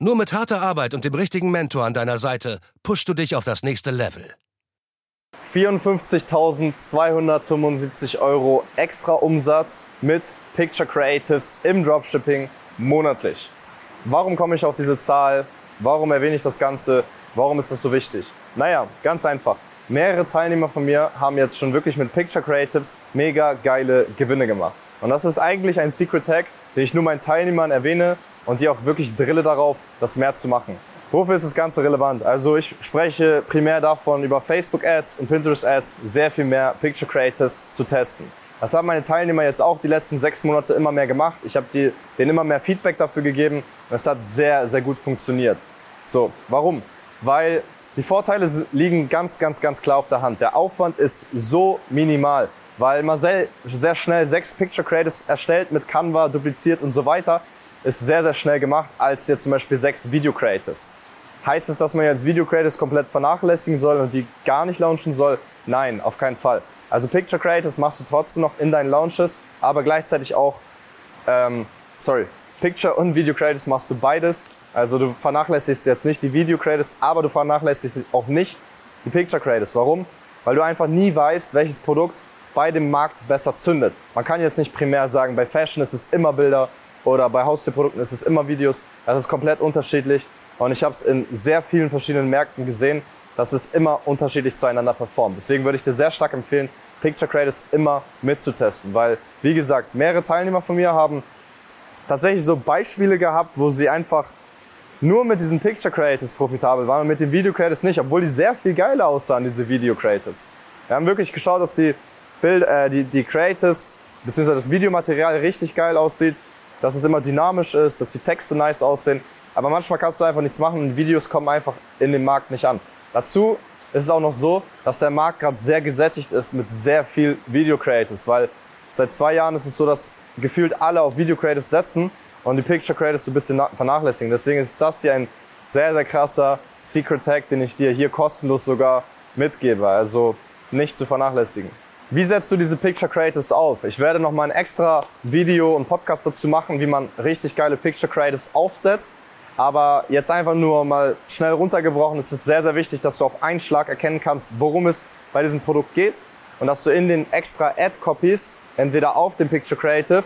Nur mit harter Arbeit und dem richtigen Mentor an deiner Seite pushst du dich auf das nächste Level. 54.275 Euro extra Umsatz mit Picture Creatives im Dropshipping monatlich. Warum komme ich auf diese Zahl? Warum erwähne ich das Ganze? Warum ist das so wichtig? Naja, ganz einfach. Mehrere Teilnehmer von mir haben jetzt schon wirklich mit Picture Creatives mega geile Gewinne gemacht. Und das ist eigentlich ein Secret Hack, den ich nur meinen Teilnehmern erwähne, und die auch wirklich drille darauf, das mehr zu machen. Wofür ist das Ganze relevant? Also ich spreche primär davon, über Facebook Ads und Pinterest Ads sehr viel mehr Picture Creatives zu testen. Das haben meine Teilnehmer jetzt auch die letzten sechs Monate immer mehr gemacht. Ich habe denen immer mehr Feedback dafür gegeben und es hat sehr, sehr gut funktioniert. So, warum? Weil die Vorteile liegen ganz, ganz, ganz klar auf der Hand. Der Aufwand ist so minimal, weil Marcel sehr schnell sechs Picture Creatives erstellt mit Canva, dupliziert und so weiter ist sehr, sehr schnell gemacht als jetzt zum Beispiel sechs Video Creators. Heißt es, dass man jetzt Video Creators komplett vernachlässigen soll und die gar nicht launchen soll? Nein, auf keinen Fall. Also Picture Creators machst du trotzdem noch in deinen Launches, aber gleichzeitig auch, ähm, sorry, Picture und Video Creators machst du beides. Also du vernachlässigst jetzt nicht die Video Creators, aber du vernachlässigst auch nicht die Picture Creators. Warum? Weil du einfach nie weißt, welches Produkt bei dem Markt besser zündet. Man kann jetzt nicht primär sagen, bei Fashion ist es immer Bilder, oder bei Haustierprodukten ist es immer Videos. Das ist komplett unterschiedlich. Und ich habe es in sehr vielen verschiedenen Märkten gesehen, dass es immer unterschiedlich zueinander performt. Deswegen würde ich dir sehr stark empfehlen, Picture Creators immer mitzutesten. Weil, wie gesagt, mehrere Teilnehmer von mir haben tatsächlich so Beispiele gehabt, wo sie einfach nur mit diesen Picture Creators profitabel waren und mit den Video Creators nicht, obwohl die sehr viel geiler aussahen, diese Video Creators. Wir haben wirklich geschaut, dass die, Bild, äh, die, die Creatives bzw. das Videomaterial richtig geil aussieht dass es immer dynamisch ist, dass die Texte nice aussehen. Aber manchmal kannst du einfach nichts machen und Videos kommen einfach in den Markt nicht an. Dazu ist es auch noch so, dass der Markt gerade sehr gesättigt ist mit sehr viel Video Creators, weil seit zwei Jahren ist es so, dass gefühlt alle auf Video Creators setzen und die Picture Creators so ein bisschen vernachlässigen. Deswegen ist das hier ein sehr, sehr krasser Secret Tag, den ich dir hier kostenlos sogar mitgebe. Also nicht zu vernachlässigen. Wie setzt du diese Picture Creatives auf? Ich werde noch mal ein extra Video und Podcast dazu machen, wie man richtig geile Picture Creatives aufsetzt. Aber jetzt einfach nur mal schnell runtergebrochen, es ist sehr, sehr wichtig, dass du auf einen Schlag erkennen kannst, worum es bei diesem Produkt geht und dass du in den extra Ad-Copies, entweder auf dem Picture Creative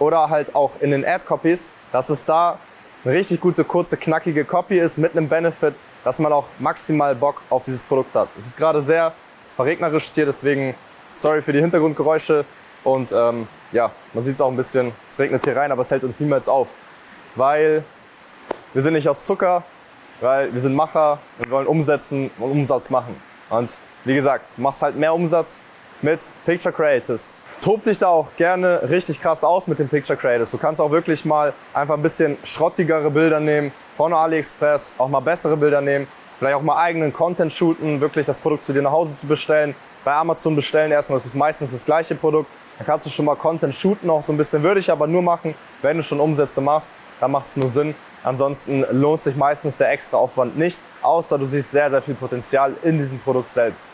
oder halt auch in den Ad-Copies, dass es da eine richtig gute, kurze, knackige Copy ist mit einem Benefit, dass man auch maximal Bock auf dieses Produkt hat. Es ist gerade sehr verregnerisch hier, deswegen Sorry für die Hintergrundgeräusche. Und ähm, ja, man sieht es auch ein bisschen, es regnet hier rein, aber es hält uns niemals auf. Weil wir sind nicht aus Zucker, weil wir sind Macher und wollen umsetzen und Umsatz machen. Und wie gesagt, machst halt mehr Umsatz mit Picture Creatives. Tob dich da auch gerne richtig krass aus mit den Picture Creatives. Du kannst auch wirklich mal einfach ein bisschen schrottigere Bilder nehmen von AliExpress, auch mal bessere Bilder nehmen, vielleicht auch mal eigenen Content shooten, wirklich das Produkt zu dir nach Hause zu bestellen bei Amazon bestellen erstmal, das ist meistens das gleiche Produkt. Dann kannst du schon mal Content shooten, auch so ein bisschen würde ich aber nur machen, wenn du schon Umsätze machst, dann macht es nur Sinn. Ansonsten lohnt sich meistens der extra Aufwand nicht, außer du siehst sehr, sehr viel Potenzial in diesem Produkt selbst.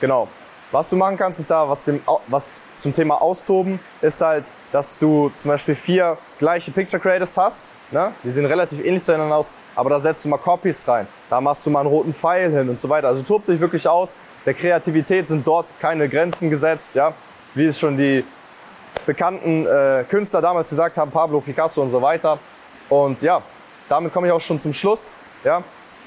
Genau. Was du machen kannst, ist da, was, dem, was zum Thema Austoben, ist halt, dass du zum Beispiel vier gleiche Picture Creators hast. Ne? Die sehen relativ ähnlich zueinander aus, aber da setzt du mal Copies rein. Da machst du mal einen roten Pfeil hin und so weiter. Also tob dich wirklich aus. Der Kreativität sind dort keine Grenzen gesetzt, ja. Wie es schon die bekannten äh, Künstler damals gesagt haben, Pablo Picasso und so weiter. Und ja, damit komme ich auch schon zum Schluss. Ja,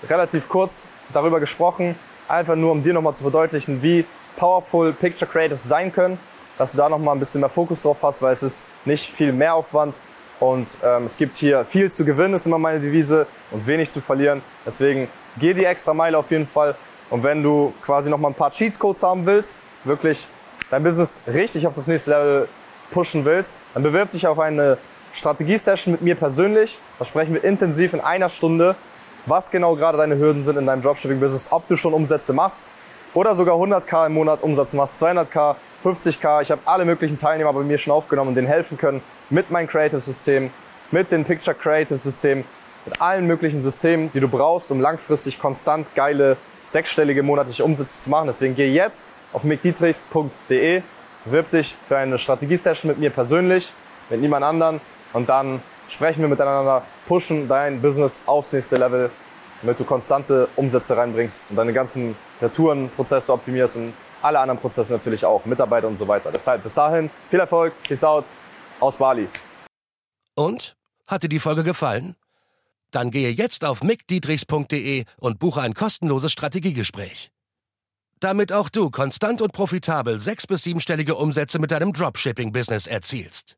relativ kurz darüber gesprochen, einfach nur um dir nochmal zu verdeutlichen, wie powerful Picture Creators sein können, dass du da nochmal ein bisschen mehr Fokus drauf hast, weil es ist nicht viel mehr Aufwand und ähm, es gibt hier viel zu gewinnen, ist immer meine Devise und wenig zu verlieren. Deswegen geh die extra Meile auf jeden Fall und wenn du quasi nochmal ein paar Cheatcodes haben willst, wirklich dein Business richtig auf das nächste Level pushen willst, dann bewirb dich auf eine Strategie-Session mit mir persönlich. Da sprechen wir intensiv in einer Stunde was genau gerade deine Hürden sind in deinem Dropshipping-Business, ob du schon Umsätze machst oder sogar 100k im Monat Umsatz machst, 200k, 50k. Ich habe alle möglichen Teilnehmer bei mir schon aufgenommen und denen helfen können mit meinem Creative-System, mit dem Picture Creative-System, mit allen möglichen Systemen, die du brauchst, um langfristig konstant geile sechsstellige monatliche Umsätze zu machen. Deswegen geh jetzt auf mickdietrichs.de, wirb dich für eine Strategiesession mit mir persönlich, mit niemand anderen und dann sprechen wir miteinander, pushen dein Business aufs nächste Level, damit du konstante Umsätze reinbringst und deine ganzen Retourenprozesse optimierst und alle anderen Prozesse natürlich auch, Mitarbeiter und so weiter. Deshalb bis dahin, viel Erfolg, peace out, aus Bali. Und? Hat dir die Folge gefallen? Dann gehe jetzt auf mickdietrichs.de und buche ein kostenloses Strategiegespräch. Damit auch du konstant und profitabel sechs- bis siebenstellige Umsätze mit deinem Dropshipping-Business erzielst.